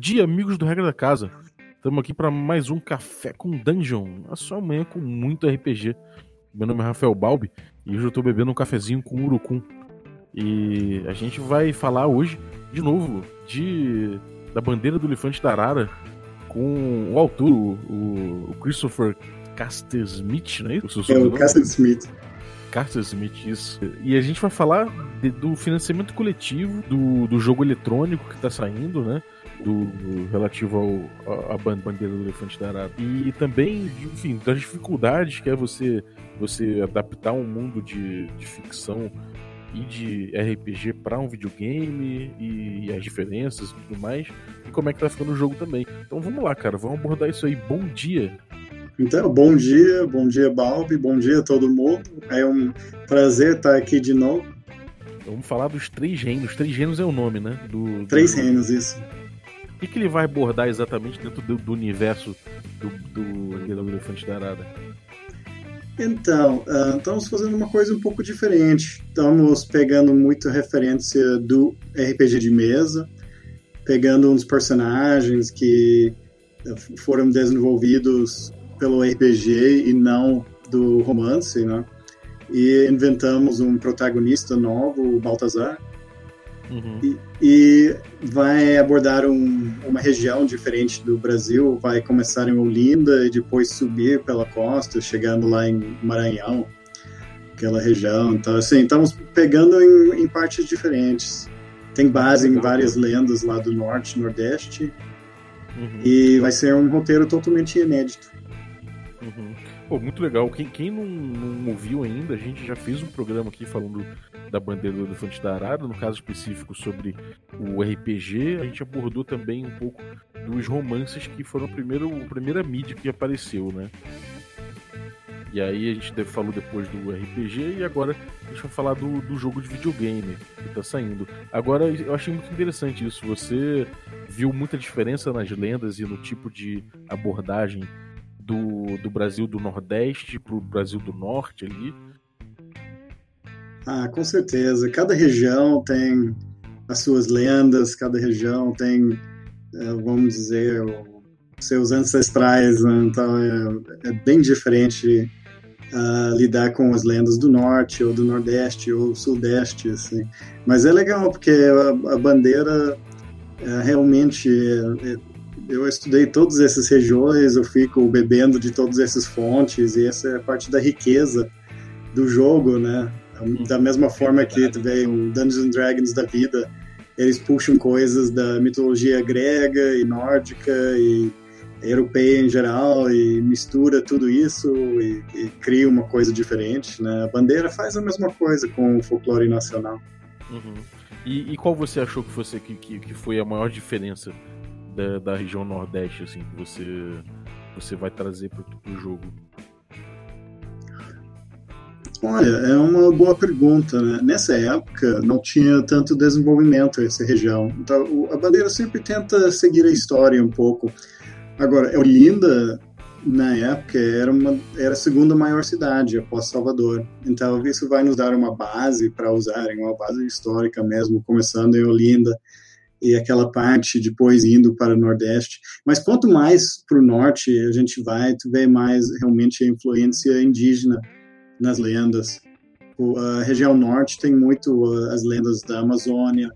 dia, amigos do Regra da Casa. Estamos aqui para mais um Café com Dungeon, a sua manhã com muito RPG. Meu nome é Rafael Balbi e hoje eu estou bebendo um cafezinho com urucum. E a gente vai falar hoje, de novo, de da bandeira do elefante da Arara com o autor, o, o Christopher Caster Smith, não é isso? É o Caster Smith. Caster Smith, isso. E a gente vai falar de, do financiamento coletivo do, do jogo eletrônico que está saindo, né? Do, do, relativo ao, à bandeira do elefante da Arara. E também, enfim, das dificuldades que é você, você adaptar um mundo de, de ficção e de RPG para um videogame e, e, as diferenças e tudo mais, e como é que tá ficando o jogo também. Então vamos lá, cara, vamos abordar isso aí. Bom dia! Então, bom dia, bom dia, Balbi, bom dia a todo mundo. É um prazer estar aqui de novo. Vamos falar dos Três Reinos. Três Reinos é o nome, né? Do, do... Três Reinos, isso. Que, que ele vai abordar exatamente dentro do, do universo do, do, do Elefante da Arada? Então, uh, estamos fazendo uma coisa um pouco diferente. Estamos pegando muita referência do RPG de mesa, pegando uns personagens que foram desenvolvidos pelo RPG e não do romance, né? E inventamos um protagonista novo, o Baltazar, uhum. e, e, vai abordar um, uma região diferente do Brasil, vai começar em Olinda e depois subir pela costa, chegando lá em Maranhão, aquela região. Então, assim, estamos pegando em, em partes diferentes. Tem base em várias lendas lá do norte, nordeste, uhum. e vai ser um roteiro totalmente inédito. Uhum. Pô, muito legal. Quem, quem não, não ouviu ainda, a gente já fez um programa aqui falando da bandeira do elefante da Arara, no caso específico sobre o RPG. A gente abordou também um pouco dos romances que foram a primeira, a primeira mídia que apareceu, né? E aí a gente falou depois do RPG e agora a gente vai falar do, do jogo de videogame que tá saindo. Agora eu achei muito interessante isso. Você viu muita diferença nas lendas e no tipo de abordagem do, do Brasil do Nordeste para o Brasil do Norte ali? Ah, com certeza. Cada região tem as suas lendas, cada região tem, eh, vamos dizer, seus ancestrais. Né? Então é, é, bem diferente uh, lidar com as lendas do Norte ou do Nordeste ou Sudeste. Assim. Mas é legal porque a, a bandeira uh, realmente é eu estudei todas essas regiões, eu fico bebendo de todas essas fontes, e essa é parte da riqueza do jogo, né? Da mesma forma que tu vê o Dungeons and Dragons da vida, eles puxam coisas da mitologia grega e nórdica e europeia em geral e mistura tudo isso e, e cria uma coisa diferente, né? A bandeira faz a mesma coisa com o folclore nacional. Uhum. E, e, qual você achou que, que, que, que foi a maior diferença da, da região Nordeste, assim, que você, você vai trazer para o jogo? Olha, é uma boa pergunta, né? Nessa época não tinha tanto desenvolvimento essa região. Então, a bandeira sempre tenta seguir a história um pouco. Agora, Olinda, na época, era, uma, era a segunda maior cidade após Salvador. Então, isso vai nos dar uma base para usarem, uma base histórica mesmo, começando em Olinda e aquela parte depois indo para o Nordeste. Mas quanto mais para o Norte a gente vai, tu vê mais realmente a influência indígena nas lendas. A região Norte tem muito as lendas da Amazônia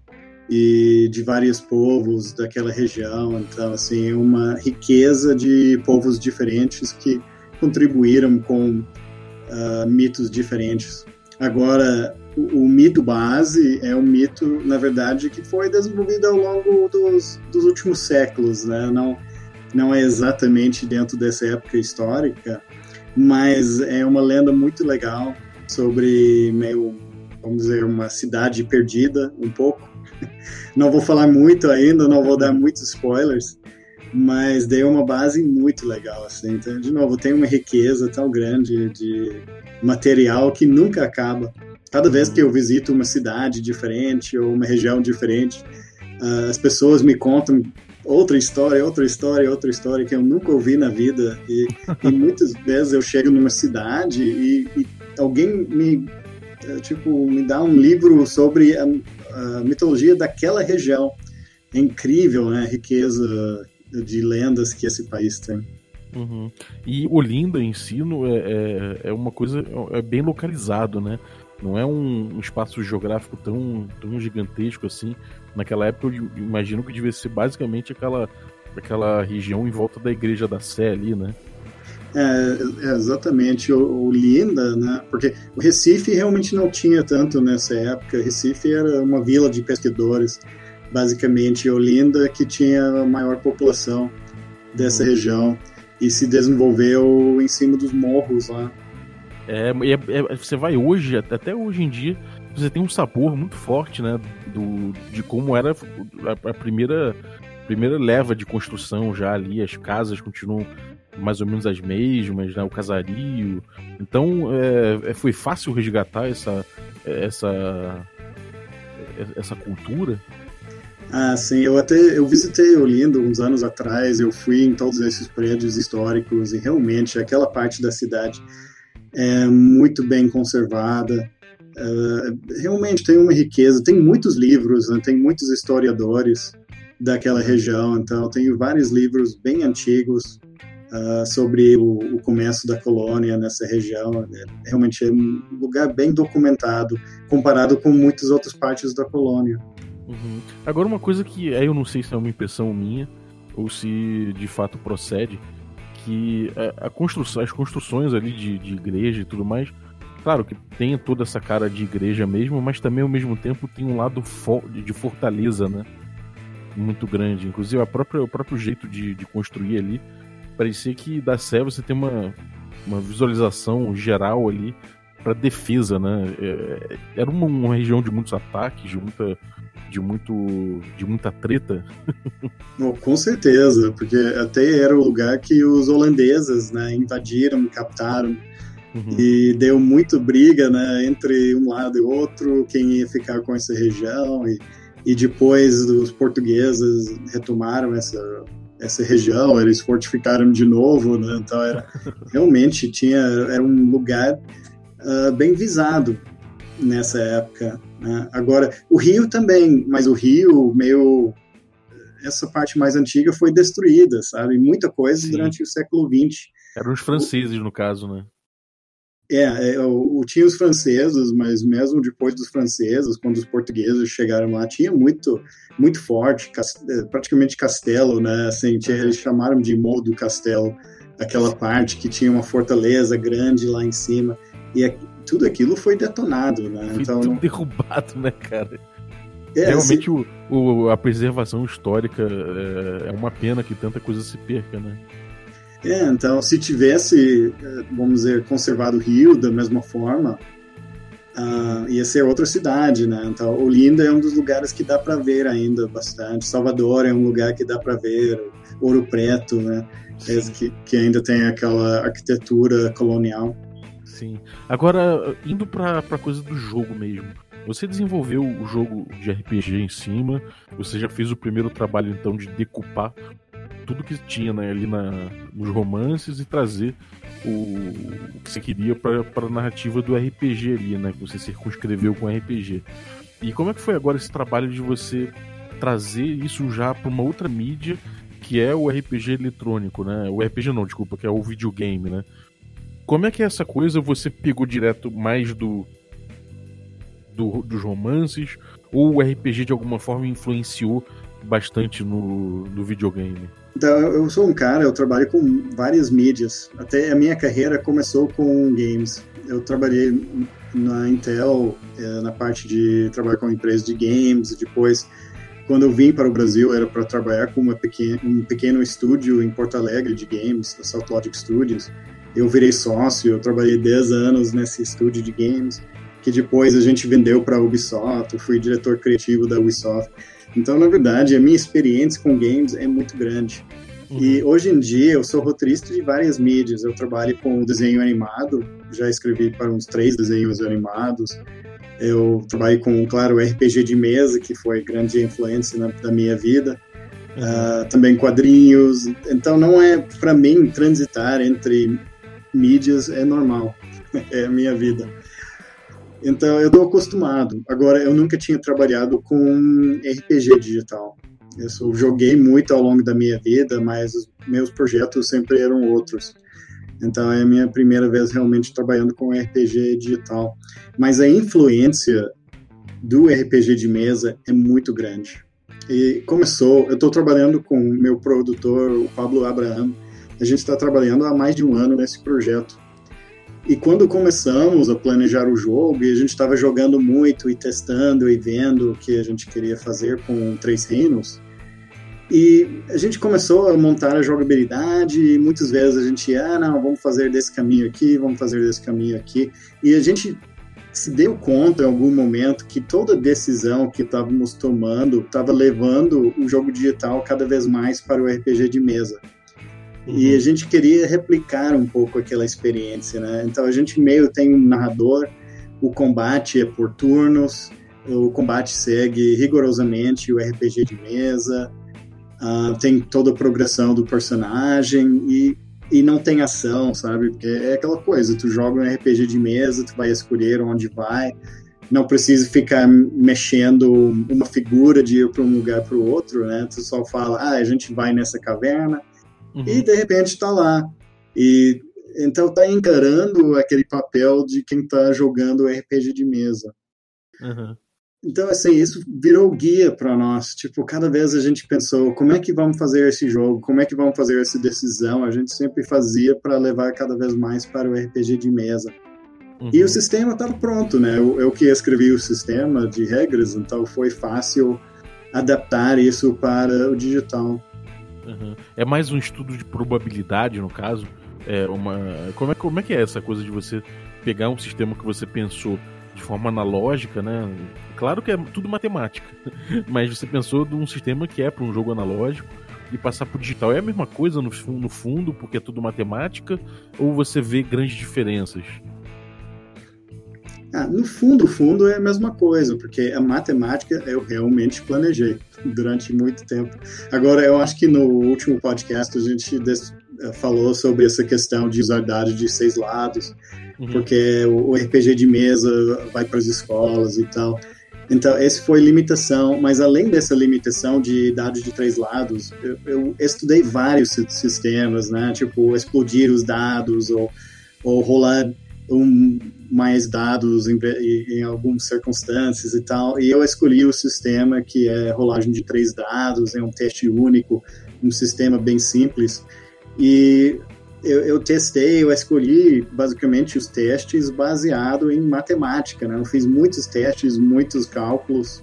e de vários povos daquela região. Então, assim, uma riqueza de povos diferentes que contribuíram com uh, mitos diferentes. Agora, o, mito base é um mito, na verdade, que foi desenvolvido ao longo dos, dos últimos séculos, né? Não, não é exatamente dentro dessa época histórica, mas é uma lenda muito legal sobre meio, vamos dizer, uma cidade perdida, um pouco. Não vou falar muito ainda, não vou dar muitos spoilers, mas deu uma base muito legal, assim. Então, de novo, tem uma riqueza tão grande de material que nunca acaba. Cada vez que eu visito uma cidade diferente ou uma região diferente, uh, as pessoas me contam outra história, outra história, outra história que eu nunca ouvi na vida. E, e muitas vezes eu chego numa cidade e, e alguém me eh, tipo me dá um livro sobre a, a, mitologia daquela região. é incrível né, a riqueza de lendas que esse país tem. Uhum. E Olinda em si é, é, é, uma coisa é bem localizado, né? Não é um, espaço geográfico tão, tão gigantesco assim. Naquela época eu imagino que devia ser basicamente aquela, aquela região em volta da igreja da Sé ali, né? É, é exatamente, o, o, Linda, né? Porque o Recife realmente não tinha tanto nessa época. Recife era uma vila de pescadores, basicamente. Olinda que tinha a maior população dessa uhum. região e se desenvolveu em cima dos morros lá. É, é, é, você vai hoje, até hoje em dia, você tem um sabor muito forte, né? Do, de como era a, a primeira, primeira leva de construção já ali, as casas continuam mais ou menos as mesmas, né? O casario. Então, é, é foi fácil resgatar essa, essa, essa cultura. Ah, sim. Eu até eu visitei Olinda uns anos atrás. Eu fui em todos esses prédios históricos e realmente aquela parte da cidade é muito bem conservada. Uh, realmente tem uma riqueza. Tem muitos livros, né? tem muitos historiadores daquela região. Então, tenho vários livros bem antigos uh, sobre o, o, começo da colônia nessa região. É, realmente é um lugar bem documentado comparado com muitas outras partes da colônia. Uhum. Agora, uma coisa que aí eu não sei se é uma impressão minha ou se de fato procede, que a, a construção, as construções ali de, de igreja e tudo mais, claro que tem toda essa cara de igreja mesmo, mas também ao mesmo tempo tem um lado de fortaleza, né? Muito grande. Inclusive a própria, o próprio jeito de, de construir ali, parecia que da Sé você tem uma, uma visualização geral ali para defesa, né? É, era uma, uma, região de muitos ataques, de muita, de muito, de muita treta. com certeza, porque até era o lugar que os holandeses, né, invadiram, captaram. Uhum. E deu muito briga, né, entre um lado e outro, quem ia ficar com essa região e, e depois os portugueses retomaram essa essa região, eles fortificaram de novo, né? então era realmente tinha era um lugar uh, bem visado nessa época. Né? Agora, o Rio também, mas o Rio, meio. Essa parte mais antiga foi destruída, sabe? Muita coisa Sim. durante o século XX. Eram os franceses, o, no caso, né? É, é o, o, tinha os franceses, mas mesmo depois dos franceses, quando os portugueses chegaram lá, tinha muito, muito forte, é, praticamente castelo, né? Assim, tinha, eles chamaram de Morro do Castelo, aquela parte que tinha uma fortaleza grande lá em cima. E tudo aquilo foi detonado, né? Foi então, tudo derrubado, né, cara? É, Realmente se... o, o, a preservação histórica é, é, uma pena que tanta coisa se perca, né? É, então se tivesse, é, vamos dizer, conservado o Rio da mesma forma, uh, ia ser outra cidade, né? Então Olinda é um dos lugares que dá para ver ainda bastante. Salvador é um lugar que dá para ver. Ouro Preto, né? Que, que ainda tem aquela arquitetura colonial. Sim. Agora, indo pra, pra coisa do jogo mesmo. Você desenvolveu o jogo de RPG em cima, você já fez o primeiro trabalho então de decupar tudo que tinha né, ali na, nos romances e trazer o, o que você queria para a narrativa do RPG ali, né? Que você circunscreveu com RPG. E como é que foi agora esse trabalho de você trazer isso já para uma outra mídia que é o RPG eletrônico, né? O RPG não, desculpa, que é o videogame, né? Como é que é essa coisa? Você pegou direto mais do, do dos romances ou o RPG de alguma forma influenciou bastante no, no videogame? Então, eu sou um cara, eu trabalho com várias mídias. Até a minha carreira começou com games. Eu trabalhei na Intel, eh, na parte de trabalhar com empresas de games. Depois, quando eu vim para o Brasil, era para trabalhar com pequena, um pequeno estúdio em Porto Alegre de games, da South Logic Studios eu virei sócio, eu trabalhei 10 anos nesse estúdio de games, que depois a gente vendeu para a Ubisoft, eu fui diretor criativo da Ubisoft. Então, na verdade, a minha experiência com games é muito grande. Uhum. E hoje em dia eu sou roteirista de várias mídias. Eu trabalho com desenho animado, já escrevi para uns três desenhos animados. Eu trabalho com, claro, RPG de mesa, que foi grande influência na, da minha vida. Uh, também quadrinhos. Então, não é para mim transitar entre mídias é normal, é a minha vida. Então eu estou acostumado. Agora eu nunca tinha trabalhado com RPG digital. Eu joguei muito ao longo da minha vida, mas os meus projetos sempre eram outros. Então é a minha primeira vez realmente trabalhando com RPG digital. Mas a influência do RPG de mesa é muito grande. E começou, eu estou trabalhando com meu produtor, o Pablo Abraham. A gente está trabalhando há mais de um ano nesse projeto. E quando começamos a planejar o jogo, e a gente estava jogando muito e testando e vendo o que a gente queria fazer com Três Reinos, e a gente começou a montar a jogabilidade e muitas vezes a gente, ah, não, vamos fazer desse caminho aqui, vamos fazer desse caminho aqui. E a gente se deu conta em algum momento que toda decisão que estávamos tomando estava levando o jogo digital cada vez mais para o RPG de mesa. Uhum. E a gente queria replicar um pouco aquela experiência, né? Então a gente meio tem um narrador, o combate é por turnos, o combate segue rigorosamente o RPG de mesa, Uh, tem toda a progressão do personagem e, e não tem ação, sabe? Porque é aquela coisa, tu joga um RPG de mesa, tu vai escolher onde vai, não precisa ficar mexendo uma figura de ir para um lugar para o outro, né? Tu só fala, ah, a gente vai nessa caverna uhum. e de repente está lá. E então tá encarando aquele papel de quem tá jogando RPG de mesa. Uhum. Então, assim, isso virou guia para nós. Tipo, cada vez a gente pensou, como é que vamos fazer esse jogo? Como é que vamos fazer essa decisão? A gente sempre fazia para levar cada vez mais para o RPG de mesa. Uhum. E o sistema estava pronto, né? Eu, eu que escrevi o sistema de regras, então foi fácil adaptar isso para o digital. Uhum. É mais um estudo de probabilidade, no caso? É uma... como, é, como é que é essa coisa de você pegar um sistema que você pensou de forma analógica, né? Claro que é tudo matemática, mas você pensou de um sistema que é para um jogo analógico e passar para o digital. É a mesma coisa no, no fundo, porque é tudo matemática, ou você vê grandes diferenças? Ah, no fundo, fundo é a mesma coisa, porque a matemática eu realmente planejei durante muito tempo. Agora, eu acho que no último podcast a gente eh, falou sobre essa questão de usar dados de seis lados, uhum. porque o RPG de mesa vai para as escolas e tal. Então, essa foi limitação, mas além dessa limitação de dados de três lados, eu, eu estudei vários sistemas, né? Tipo, explodir os dados ou, ou rolar um, mais dados em, em, algumas circunstâncias e tal. E eu escolhi o sistema que é rolagem de três dados, é um teste único, um sistema bem simples. E eu, eu, testei, eu escolhi basicamente os testes baseado em matemática, né? Eu fiz muitos testes, muitos cálculos.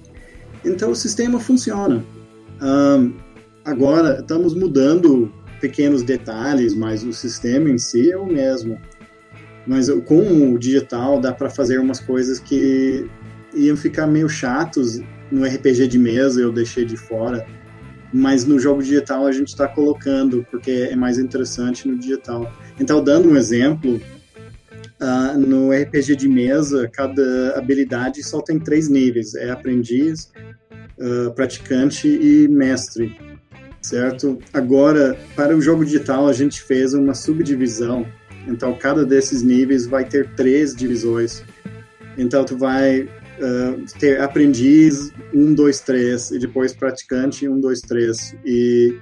Então o sistema funciona. Um, agora estamos mudando pequenos detalhes, mas o sistema em si é o mesmo. Mas com o digital dá para fazer umas coisas que iam ficar meio chatos no RPG de mesa, eu deixei de fora mas no jogo digital a gente está colocando, porque é mais interessante no digital. Então, dando um exemplo, uh, no RPG de mesa, cada habilidade só tem três níveis: é aprendiz, uh, praticante e mestre, certo? Agora, para o jogo digital, a gente fez uma subdivisão. Então, cada desses níveis vai ter três divisões. Então, tu vai uh, ter aprendiz 1, 2, 3 e depois praticante 1, 2, 3. E,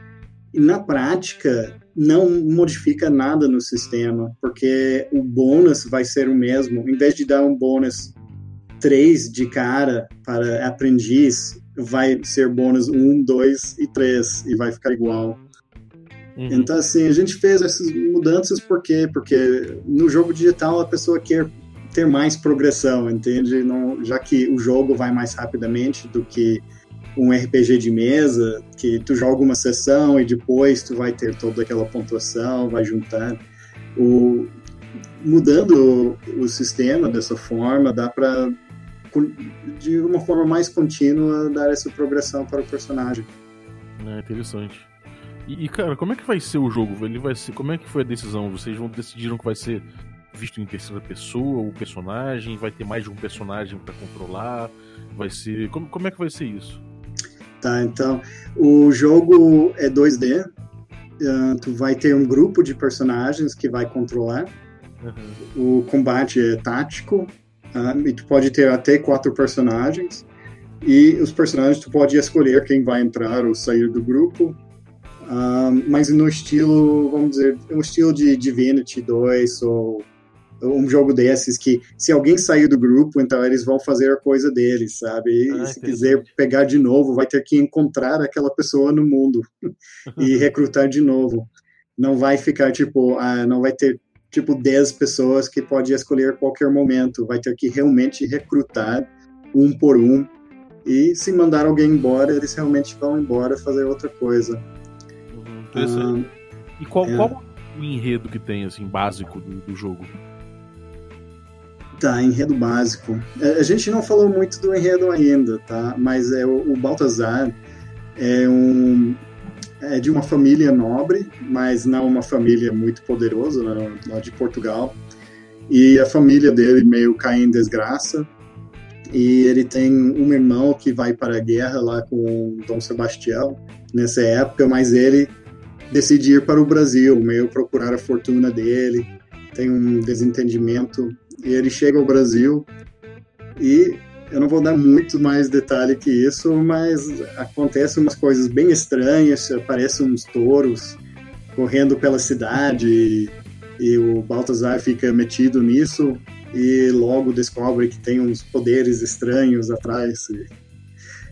na prática não modifica nada no sistema, porque o bônus vai ser o mesmo. Em vez de dar um bônus 3 de cara para aprendiz, vai ser bônus 1, 2 e 3 e vai ficar igual. Uhum. Então, assim, a gente fez essas mudanças por quê? Porque no jogo digital a pessoa quer ter mais progressão, entende? Não, já que o jogo vai mais rapidamente do que um RPG de mesa, que tu joga uma sessão e depois tu vai ter toda aquela pontuação, vai juntar. O, mudando o, o sistema dessa forma, dá para de uma forma mais contínua dar essa progressão para o personagem. É interessante. E, cara, como é que vai ser o jogo? Ele vai ser, como é que foi a decisão? Vocês vão decidiram que vai ser visto em terceira pessoa, o personagem, vai ter mais de um personagem para controlar, vai ser. Como, como é que vai ser isso? Tá, então, o jogo é 2D, uh, ah, tu vai ter um grupo de personagens que vai controlar. Uhum. O combate é tático, uh, e tu pode ter até quatro personagens. E os personagens, tu pode escolher quem vai entrar ou sair do grupo, um, mas no estilo, vamos dizer, um estilo de Divinity 2 ou um jogo desses que se alguém sair do grupo, então eles vão fazer a coisa deles, sabe? E ah, se quiser pegar de novo, vai ter que encontrar aquela pessoa no mundo e recrutar de novo. Não vai ficar tipo, ah, não vai ter tipo 10 pessoas que pode escolher a qualquer momento, vai ter que realmente recrutar um por um. E se mandar alguém embora, eles realmente vão embora fazer outra coisa. Ah, e qual, é. qual o enredo que tem assim básico do, do jogo? Tá, enredo básico. É, a gente não falou muito do enredo ainda, tá? Mas é o, o Baltazar é um é de uma família nobre, mas não uma família muito poderosa, né, lá de Portugal. E a família dele meio cai em desgraça. E ele tem um irmão que vai para a guerra lá com Dom Sebastião nessa época, mas ele decide ir para o Brasil, meio procurar a fortuna dele. Tem um desentendimento e ele chega ao Brasil e eu não vou dar muito mais detalhe que isso, mas acontecem umas coisas bem estranhas, aparecem uns touros correndo pela cidade e, e o Baltazar fica metido nisso e logo descobre que tem uns poderes estranhos atrás.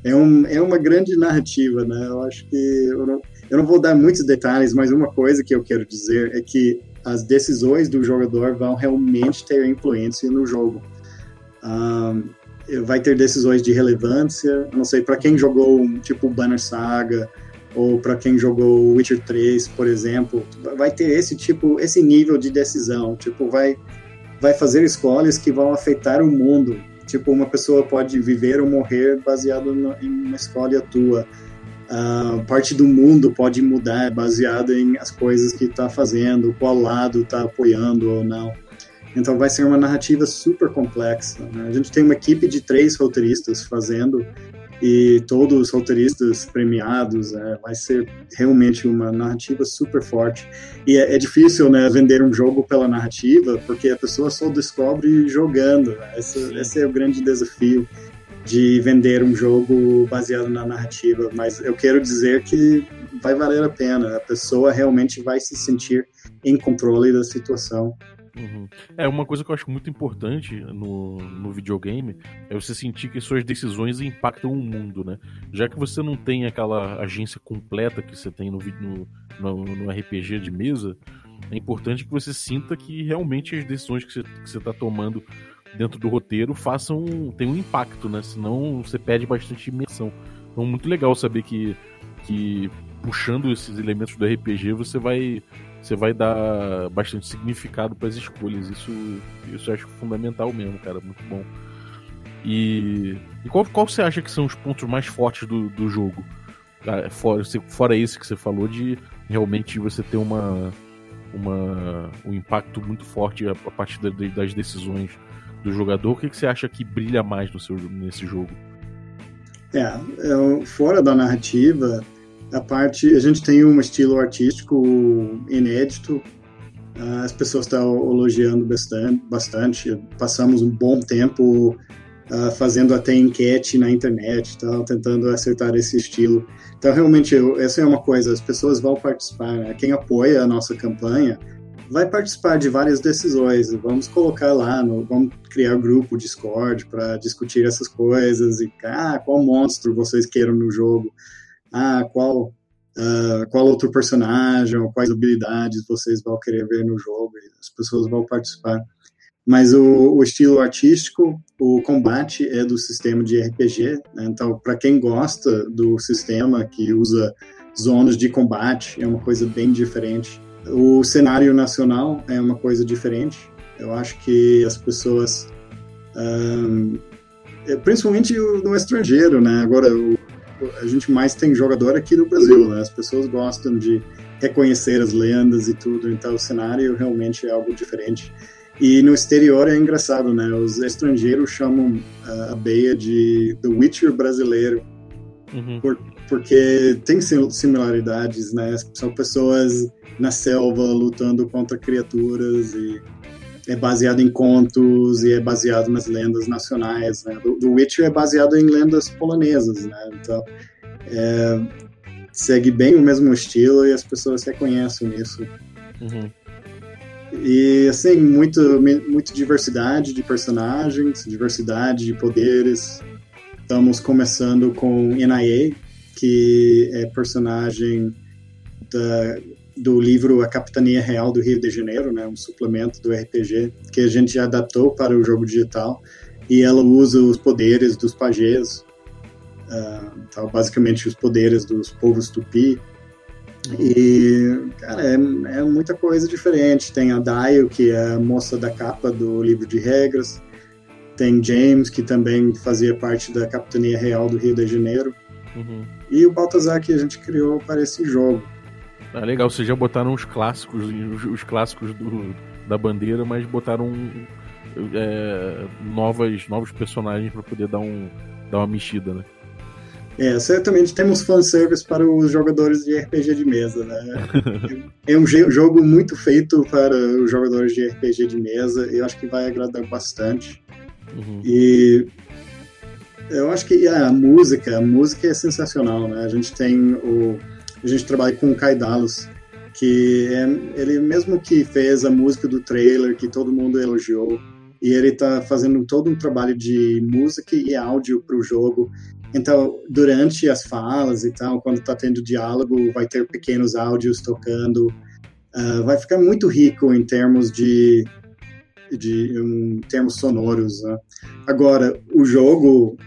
É, um, é uma grande narrativa, né? Eu acho que eu não, eu não vou dar muitos detalhes, mas uma coisa que eu quero dizer é que as decisões do jogador vão realmente ter influência no jogo. Um, vai ter decisões de relevância, não sei, para quem jogou tipo Banner Saga ou para quem jogou Witcher 3, por exemplo, vai ter esse tipo, esse nível de decisão, tipo, vai vai fazer escolhas que vão afetar o mundo. Tipo, uma pessoa pode viver ou morrer baseado no, em uma escolha tua uh, parte do mundo pode mudar baseado em as coisas que está fazendo, qual lado está apoiando ou não. Então vai ser uma narrativa super complexa. Né? A gente tem uma equipe de três roteiristas fazendo e todos os roteiristas premiados. É, vai ser realmente uma narrativa super forte. E é, é, difícil né, vender um jogo pela narrativa, porque a pessoa só descobre jogando. Né? Esse, esse, é o grande desafio de vender um jogo baseado na narrativa, mas eu quero dizer que vai valer a pena. A pessoa realmente vai se sentir em controle da situação. Uhum. É uma coisa que eu acho muito importante no, no videogame é você sentir que suas decisões impactam o mundo, né? Já que você não tem aquela agência completa que você tem no, no, no RPG de mesa, é importante que você sinta que realmente as decisões que você está tomando dentro do roteiro façam tem um impacto, né? Senão você perde bastante imersão. Então muito legal saber que, que puxando esses elementos do RPG você vai você vai dar bastante significado para as escolhas. Isso isso eu acho fundamental mesmo, cara, muito bom. E, e qual, qual você acha que são os pontos mais fortes do, do jogo? Ah, fora, fora esse que você falou de realmente você ter uma, uma um impacto muito forte a partir das decisões do jogador, o que, que você acha que brilha mais no seu, nesse jogo? É, é, fora da narrativa, a parte a gente tem um estilo artístico inédito. As pessoas estão elogiando bastante, bastante. Passamos um bom tempo uh, fazendo até enquete na internet, tá, tentando acertar esse estilo. Então, realmente, eu, essa é uma coisa, as pessoas vão participar. Né? Quem apoia a nossa campanha vai participar de várias decisões. Vamos colocar lá, no, vamos criar um grupo Discord para discutir essas coisas e ah, qual monstro vocês queiram no jogo, ah, qual uh, qual outro personagem, ou quais habilidades vocês vão querer ver no jogo. as pessoas vão participar. Mas o, o, estilo artístico, o combate é do sistema de RPG. Né? Então, para quem gosta do sistema que usa zonas de combate, é uma coisa bem diferente o cenário nacional é uma coisa diferente. Eu acho que as pessoas, um, é, principalmente no estrangeiro, né? Agora o, a gente mais tem jogador aqui no Brasil, né? As pessoas gostam de reconhecer as lendas e tudo, então o cenário realmente é algo diferente. E no exterior é engraçado, né? Os estrangeiros chamam a Beia de The Witcher brasileiro, uhum. por, porque tem similaridades, né? São pessoas na selva lutando contra criaturas e é baseado em contos e é baseado nas lendas nacionais. Né? Do, Witcher é baseado em lendas polonesas, né? Então, é, segue bem o mesmo estilo e as pessoas reconhecem isso. Uhum. E, assim, muito, muito diversidade de personagens, diversidade de poderes. Estamos começando com NIA, que é personagem da, do livro A Capitania Real do Rio de Janeiro, né, um suplemento do RPG que a gente já adaptou para o jogo digital e ela usa os poderes dos pajés, uh, então, basicamente os poderes dos povos tupi. E, cara, é, é, muita coisa diferente. Tem a Daio, que é a moça da capa do livro de regras. Tem James, que também fazia parte da Capitania Real do Rio de Janeiro. Uhum. E o Baltazar que a gente criou para esse jogo. Ah, legal, vocês já botaram os clássicos, os, os clássicos do, da bandeira, mas botaram é, novas, novos personagens para poder dar, um, dar uma mexida, né? É, certamente temos fanservice para os jogadores de RPG de mesa, né? é um jogo muito feito para os jogadores de RPG de mesa, eu acho que vai agradar bastante. Uhum. E eu acho que a música, a música é sensacional, né? A gente tem o a gente trabalha com o Kai Dallas, que é, ele mesmo que fez a música do trailer, que todo mundo elogiou, e ele está fazendo todo um trabalho de música e áudio para o jogo. Então, durante as falas e tal, quando está tendo diálogo, vai ter pequenos áudios tocando. Uh, vai ficar muito rico em termos de, de em termos sonoros. Né? Agora, o jogo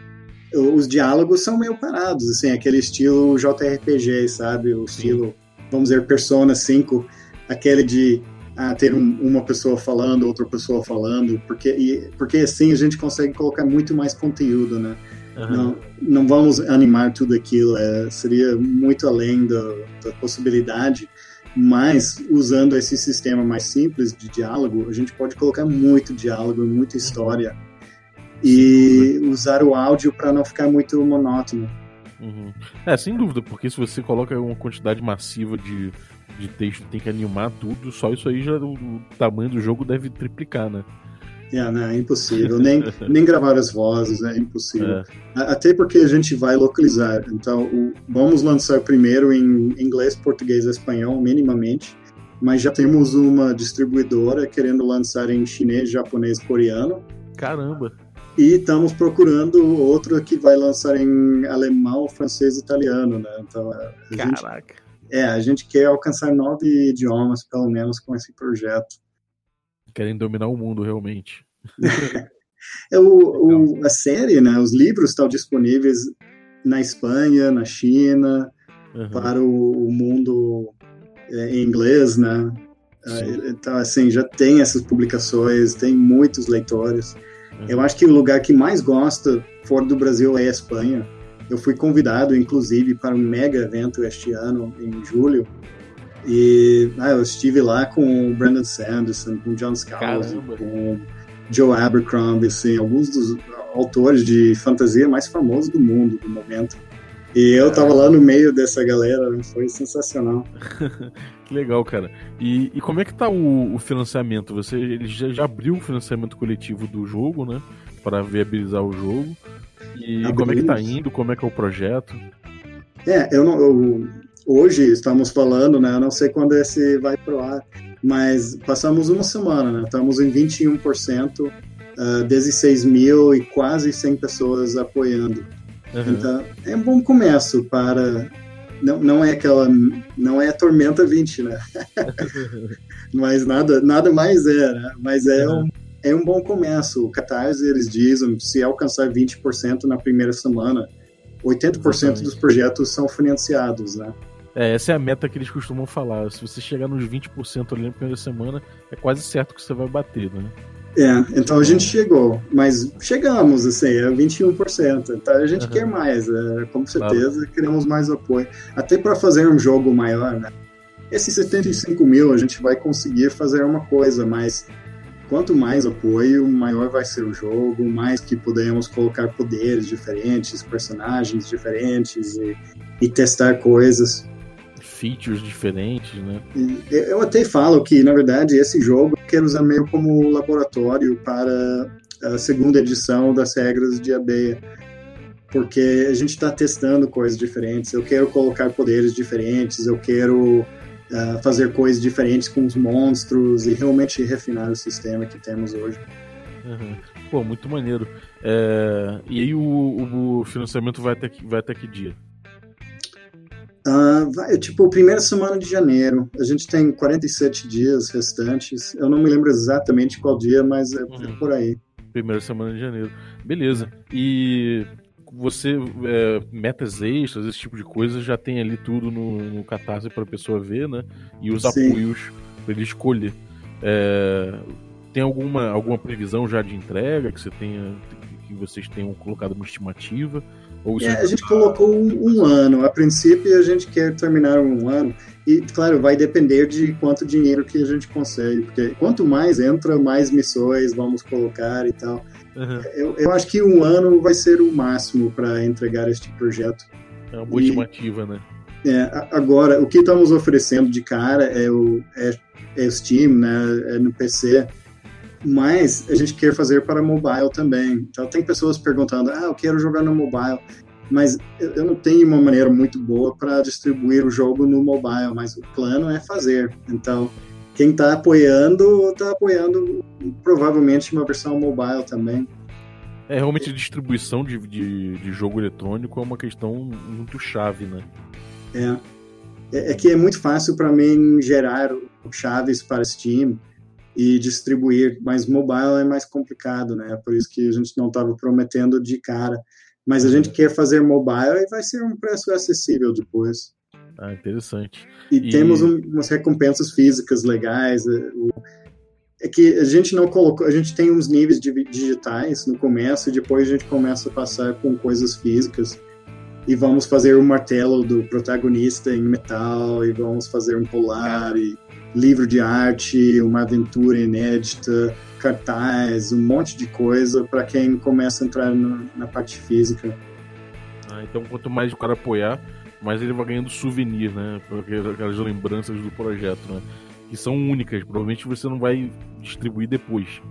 os diálogos são meio parados, assim, aquele estilo JRPG, sabe? O estilo, vamos dizer, Persona 5, aquele de ah, ter um, uma pessoa falando, outra pessoa falando, porque, e, porque assim a gente consegue colocar muito mais conteúdo, né? Uhum. Não, não vamos animar tudo aquilo, é, seria muito além da, da possibilidade, mas usando esse sistema mais simples de diálogo, a gente pode colocar muito diálogo, muita história. Uhum e usar o áudio para não ficar muito monótono. Uhum. É, sem dúvida, porque se você coloca uma quantidade massiva de, de texto tem que animar tudo, só isso aí já o, o tamanho do jogo deve triplicar, né? É, não, é impossível. nem, nem gravar as vozes, é impossível. É. Até porque a gente vai localizar. Então, o, vamos lançar primeiro em inglês, português e espanhol, minimamente. Mas já temos uma distribuidora querendo lançar em chinês, japonês, coreano. Caramba! E estamos procurando outro que vai lançar em alemão, francês e italiano, né? Então, a Caraca. Gente, é, a gente quer alcançar nove idiomas, pelo menos, com esse projeto. Querem dominar o mundo, realmente. é, o, o, a série, né? Os livros estão disponíveis na Espanha, na China, uhum. para o, o mundo é, em inglês, né? Sim. Então, assim, já tem essas publicações, tem muitos leitores. Eu acho que o lugar que mais gosta fora do Brasil é a Espanha. Eu fui convidado, inclusive, para um mega evento este ano, em julho. E ah, eu estive lá com o Brandon Sanderson, com o John Scalzi, com Joe Abercrombie, assim, alguns dos autores de fantasia mais famosos do mundo no momento. E eu tava lá no meio dessa galera, foi sensacional. que legal, cara. E, e, como é que tá o, o financiamento? Você ele já, já, abriu o financiamento coletivo do jogo, né? Para viabilizar o jogo. E como é que tá indo? Como é que é o projeto? É, eu não. Eu, hoje estamos falando, né? Eu não sei quando esse vai pro ar, mas passamos uma semana, né? Estamos em 21%, uh, 16 mil e quase 100 pessoas apoiando. Uhum. Então, é um bom começo para. Não, não é aquela. Não é a Tormenta 20, né? Mas nada, nada mais é, né? Mas é, uhum. um, é um bom começo. O Catarse, eles dizem, se alcançar 20% na primeira semana, 80% Exatamente. dos projetos são financiados, né? É, essa é a meta que eles costumam falar. Se você chegar nos 20% ali na primeira semana, é quase certo que você vai bater, né? É, então a gente chegou, mas chegamos, assim, é 21%. Então a gente uhum. quer mais, é, com certeza claro. queremos mais apoio. Até para fazer um jogo maior, né? Esses 75 mil a gente vai conseguir fazer uma coisa, mas quanto mais apoio, maior vai ser o jogo, mais que podemos colocar poderes diferentes, personagens diferentes e, e testar coisas. Features diferentes, né? Eu até falo que, na verdade, esse jogo eu quero usar meio como laboratório para a segunda edição das regras de abeia. Porque a gente está testando coisas diferentes. Eu quero colocar poderes diferentes, eu quero uh, fazer coisas diferentes com os monstros e realmente refinar o sistema que temos hoje. Uhum. Pô, muito maneiro. É... E aí o, o, financiamento vai até que, vai até que dia? Uh, tipo, primeira semana de janeiro. A gente tem 47 dias restantes. Eu não me lembro exatamente qual dia, mas é, uhum. por aí. Primeira semana de janeiro. Beleza. E você, é, metas extras, esse tipo de coisa, já tem ali tudo no, no Catarse para a pessoa ver, né? E os Sim. apoios para ele escolher. É, tem alguma, alguma previsão já de entrega que você tenha que vocês tenham colocado uma estimativa? É, a gente colocou um, um, ano. A princípio a gente quer terminar um ano. E, claro, vai depender de quanto dinheiro que a gente consegue. Porque quanto mais entra, mais missões vamos colocar e tal. Uhum. Eu, eu acho que um ano vai ser o máximo para entregar este projeto. É uma boa estimativa, né? É, agora, o que estamos oferecendo de cara é o, é, é o Steam, né? É no PC mas a gente quer fazer para mobile também. Então tem pessoas perguntando, ah, eu quero jogar no mobile, mas eu não tenho uma maneira muito boa para distribuir o jogo no mobile, mas o plano é fazer. Então quem está apoiando está apoiando provavelmente uma versão mobile também. É, realmente a distribuição de, de, de jogo eletrônico é uma questão muito chave, né? É. É, é que é muito fácil para mim gerar chaves para Steam, e distribuir, mas mobile é mais complicado, né? Por isso que a gente não estava prometendo de cara. Mas a gente uhum. quer fazer mobile e vai ser um preço acessível depois. Ah, interessante. E, e... temos um, umas recompensas físicas legais. É, é que a gente não colocou, a gente tem uns níveis digitais no começo e depois a gente começa a passar com coisas físicas. E vamos fazer o martelo do protagonista em metal, e vamos fazer um polar, e livro de arte, uma aventura inédita, cartaz, um monte de coisa para quem começa a entrar no, na parte física. Ah, então quanto mais o cara apoiar, mais ele vai ganhando souvenir, né? Aquelas lembranças do projeto, né? Que são únicas, provavelmente você não vai distribuir depois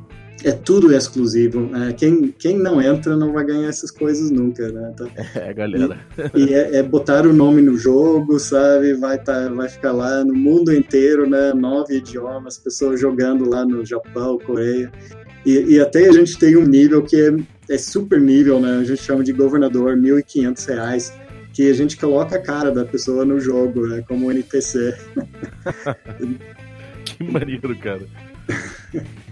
é tudo exclusivo. É, quem, quem não entra não vai ganhar essas coisas nunca, né? Então, é, galera. E, e é, é, botar o nome no jogo, sabe? Vai, tá, vai ficar lá no mundo inteiro, né? Nove idiomas, pessoas jogando lá no Japão, Coreia. E, e até a gente tem um nível que é, é super nível, né? A gente chama de governador, R$ 1.500 que a gente coloca a cara da pessoa no jogo, né? Como um NPC. que maneiro, cara.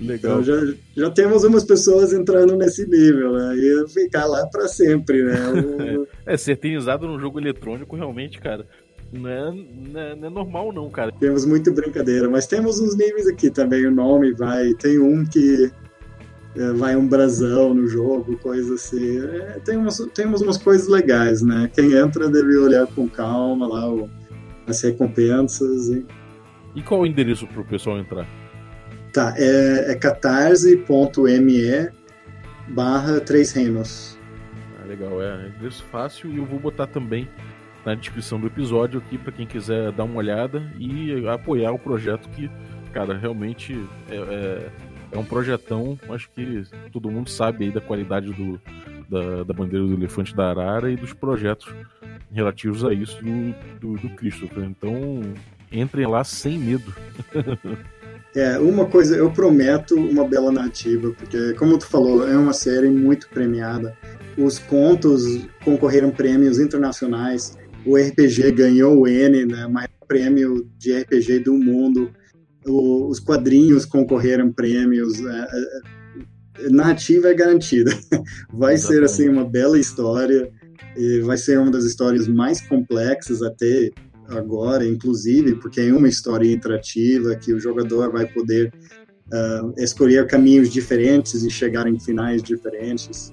Legal. Então já, já temos umas pessoas entrando nesse nível, né? E ficar lá para sempre, né? O... é, ser eternizado num jogo eletrônico realmente, cara. Não é, não é, não, é, normal, não, cara. Temos muito brincadeira, mas temos uns níveis aqui também. O nome vai. Tem um que é, vai um brasão no jogo, coisa assim. É, tem umas, temos umas coisas legais, né? Quem entra deve olhar com calma lá o, as recompensas. E... e qual o endereço pro pessoal entrar? Tá, é, é catarse.me barra Três Reinos. Ah, legal, é endereço fácil e eu vou botar também na descrição do episódio aqui para quem quiser dar uma olhada e apoiar o projeto que, cara, realmente é, é, é, um projetão, acho que todo mundo sabe aí da qualidade do, da, da bandeira do elefante da arara e dos projetos relativos a isso do, do, do Christopher. Então, entrem lá sem medo. É, uma coisa, eu prometo uma bela narrativa, porque, como tu falou, é uma série muito premiada. Os contos concorreram prêmios internacionais. O RPG ganhou o N, né, maior prêmio de RPG do mundo. O, os quadrinhos concorreram prêmios. É, é, narrativa é garantida. Vai Exatamente. ser assim uma bela história. E vai ser uma das histórias mais complexas até agora, inclusive, porque é uma história interativa que o jogador vai poder uh, escolher caminhos diferentes e chegar em finais diferentes.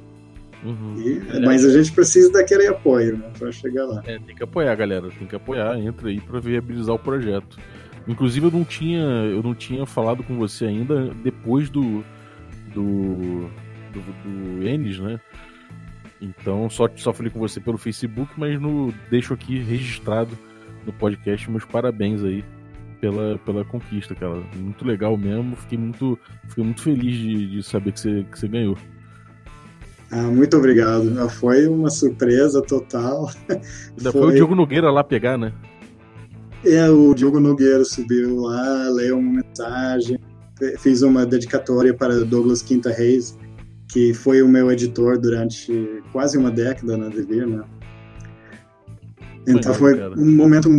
Uhum. E, é. Mas a gente precisa daquele apoio né, para chegar lá. É, tem que apoiar, galera. Tem que apoiar. Entra aí para viabilizar o projeto. Inclusive, eu não tinha, eu não tinha falado com você ainda depois do do do, do Enes, né? Então, só, só falei com você pelo Facebook, mas no, deixo aqui registrado no podcast. Meus parabéns aí pela, pela conquista, cara. Muito legal mesmo. Fiquei muito, fiquei muito feliz de, de saber que você, que você ganhou. Ah, muito obrigado. Foi uma surpresa total. Ainda foi... foi o Diogo Nogueira lá pegar, né? É, o Diogo Nogueira subiu lá, leu uma mensagem, fiz uma dedicatória para Douglas Quinta Reis, que foi o meu editor durante quase uma década na Devir, né? Então foi um momento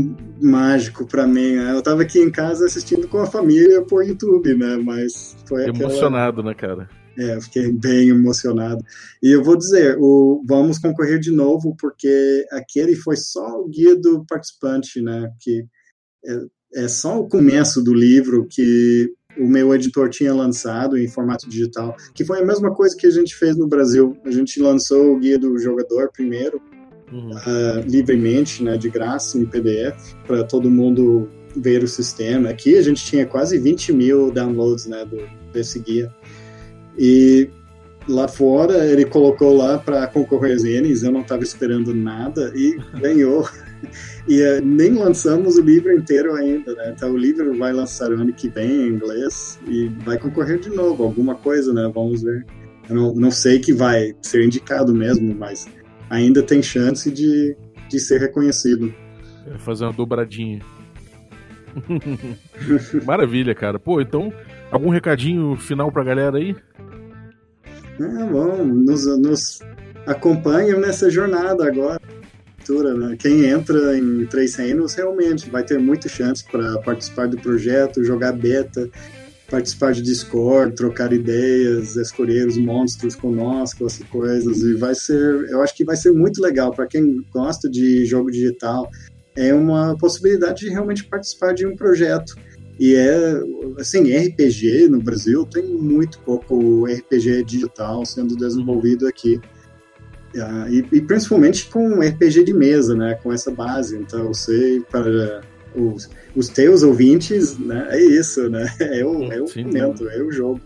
mágico para mim. Né? Eu tava aqui em casa assistindo com a família por YouTube, né? Mas foi emocionado, aquela... né, cara? É, eu fiquei bem emocionado. E eu vou dizer, o vamos concorrer de novo porque aquele foi só o guia do participante, né? Que é, é só o começo do livro que o meu editor tinha lançado em formato digital, que foi a mesma coisa que a gente fez no Brasil. A gente lançou o guia do jogador primeiro, uhum. uh, livremente, né, de graça, em PDF, para todo mundo ver o sistema. Aqui a gente tinha quase 20 mil downloads né, do, desse guia. E lá fora ele colocou lá para concorrer às Enes, eu não estava esperando nada e ganhou. e uh, nem lançamos o livro inteiro ainda, né? Então o livro vai lançar o ano que vem em inglês e vai concorrer de novo, alguma coisa, né? Vamos ver. Eu não, não sei que vai ser indicado mesmo, mas ainda tem chance de, de ser reconhecido. É fazer uma dobradinha. Maravilha, cara. Pô, então, algum recadinho final pra galera aí? É, bom, nos, nos acompanham nessa jornada agora. Né? Quem entra em Três Reinos realmente vai ter muita chance para participar do projeto, jogar beta, participar de Discord, trocar ideias, escolher os monstros conosco, essas coisas. E vai ser, eu acho que vai ser muito legal para quem gosta de jogo digital. É uma possibilidade de realmente participar de um projeto. E é, assim, RPG no Brasil tem muito pouco RPG digital sendo desenvolvido aqui. Uh, e, e, principalmente com RPG de mesa, né? Com essa base. Então, eu sei para os, os teus ouvintes, né? É isso, né? É o, é o Sim, momento, é o jogo.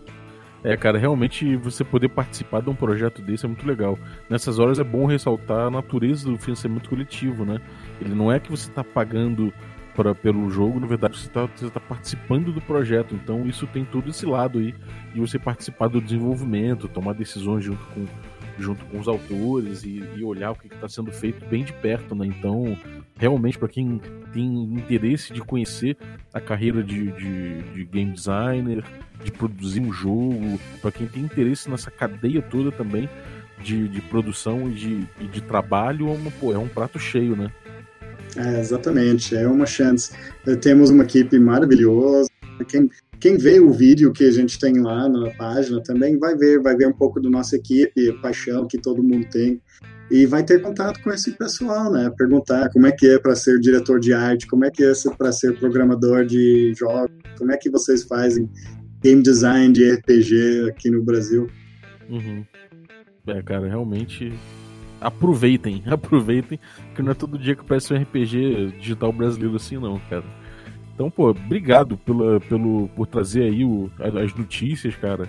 É, cara, realmente você poder participar de um projeto desse é muito legal. Nessas horas é bom ressaltar a natureza do financiamento coletivo, né? Ele não é que você está pagando pra, pelo jogo, na verdade você está tá participando do projeto. Então isso tem todo esse lado aí de você participar do desenvolvimento, tomar decisões junto com, junto com os autores e, e olhar o que está sendo feito bem de perto, né? Então, realmente, para quem tem interesse de conhecer a carreira de, de, de game designer, de produzir um jogo, para quem tem interesse nessa cadeia toda também de, de produção e de, e de trabalho, é, uma, pô, é um prato cheio, né? É, exatamente, é uma chance. Temos uma equipe maravilhosa. Quem, quem vê o vídeo que a gente tem lá na página também vai ver, vai ver um pouco da nossa equipe, paixão que todo mundo tem e vai ter contato com esse pessoal, né? Perguntar como é que é para ser diretor de arte, como é que é para ser programador de jogos, como é que vocês fazem game design de RPG aqui no Brasil. Uhum. É, cara, realmente aproveitem, aproveitem, que não é todo dia que parece um RPG digital brasileiro assim, não, cara. Então, pô, obrigado pela, pelo, por trazer aí o, as notícias, cara.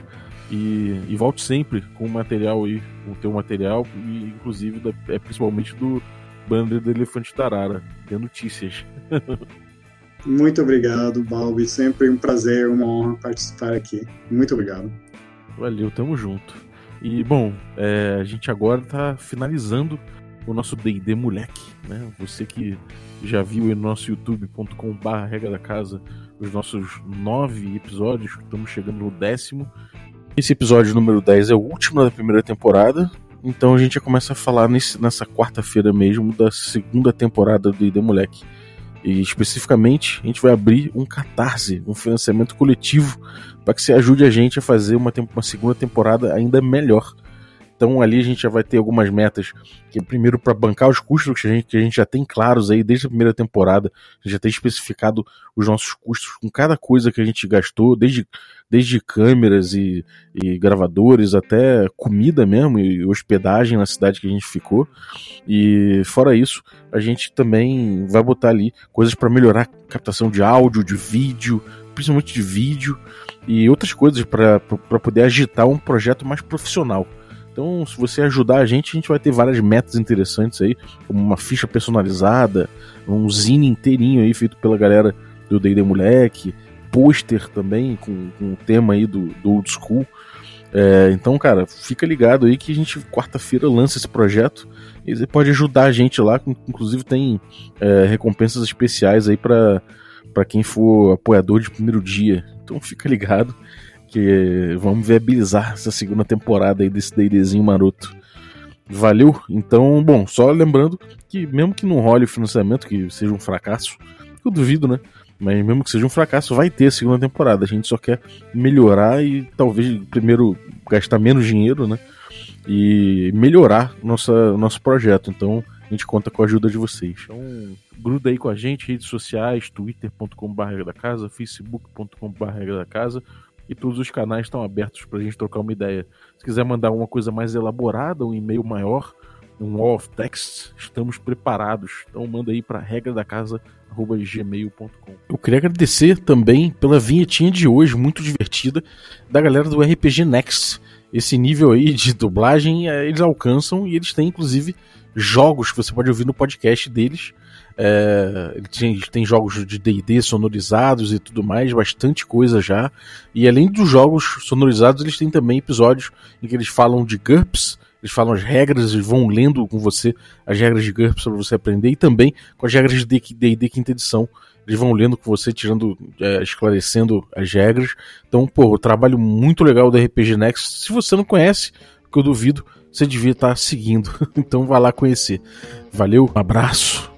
E, e volte sempre com o material aí, com o teu material, e inclusive da, é, principalmente do Banda do Elefante Tarara, de notícias. Muito obrigado, Balbi. Sempre um prazer, uma honra participar aqui. Muito obrigado. Valeu, tamo junto. E bom, é, a gente agora tá finalizando o nosso D&D moleque, né? Você que já viu no nosso youtube.com/barra regra da casa os nossos nove episódios, estamos chegando no décimo. Esse episódio número 10 é o último da primeira temporada, então a gente já começa a falar nesse, nessa quarta-feira mesmo da segunda temporada do D&D Moleque. E especificamente, a gente vai abrir um catarse, um financiamento coletivo, para que você ajude a gente a fazer uma, uma segunda temporada ainda melhor. Então ali a gente já vai ter algumas metas, que primeiro para bancar os custos que a, gente, que a gente já tem claros aí desde a primeira temporada, a gente já tem especificado os nossos custos com cada coisa que a gente gastou, desde, desde câmeras e, e gravadores até comida mesmo e hospedagem na cidade que a gente ficou. E fora isso, a gente também vai botar ali coisas para melhorar a captação de áudio, de vídeo, principalmente de vídeo e outras coisas para poder agitar um projeto mais profissional. Então, se você ajudar a gente, a gente vai ter várias metas interessantes aí, como uma ficha personalizada, um zine inteirinho aí feito pela galera do D&D Moleque, pôster também com, com o tema aí do, do Old School. É, então, cara, fica ligado aí que a gente quarta-feira lança esse projeto e você pode ajudar a gente lá, inclusive tem é, recompensas especiais aí para quem for apoiador de primeiro dia. Então fica ligado que vamos viabilizar essa segunda temporada aí desse D&Dzinho maroto. Valeu? Então, bom, só lembrando que mesmo que não role o financiamento, que seja um fracasso, eu duvido, né? Mas mesmo que seja um fracasso, vai ter a segunda temporada. A gente só quer melhorar e talvez primeiro gastar menos dinheiro, né? E melhorar nossa, nosso projeto. Então a gente conta com a ajuda de vocês. Então gruda aí com a gente, redes sociais, twitter.com.br da casa, facebook.com.br da casa e todos os canais estão abertos para a gente trocar uma ideia. Se quiser mandar uma coisa mais elaborada, um e-mail maior, um wall of text, estamos preparados. Então manda aí para regra da casa gmail.com. Eu queria agradecer também pela vinhetinha de hoje, muito divertida, da galera do RPG Next. Esse nível aí de dublagem eh, eles alcançam e eles têm inclusive jogos que você pode ouvir no podcast deles. É, tem, tem jogos de DD sonorizados e tudo mais, bastante coisa já. E além dos jogos sonorizados, eles têm também episódios em que eles falam de GURPS, eles falam as regras e vão lendo com você as regras de GURPS para você aprender e também com as regras de D&D quinta edição. Eles vão lendo com você, tirando, é, esclarecendo as regras. Então, pô, trabalho muito legal do RPG Next. Se você não conhece, que eu duvido, você devia estar seguindo. Então, vá lá conhecer. Valeu, um abraço.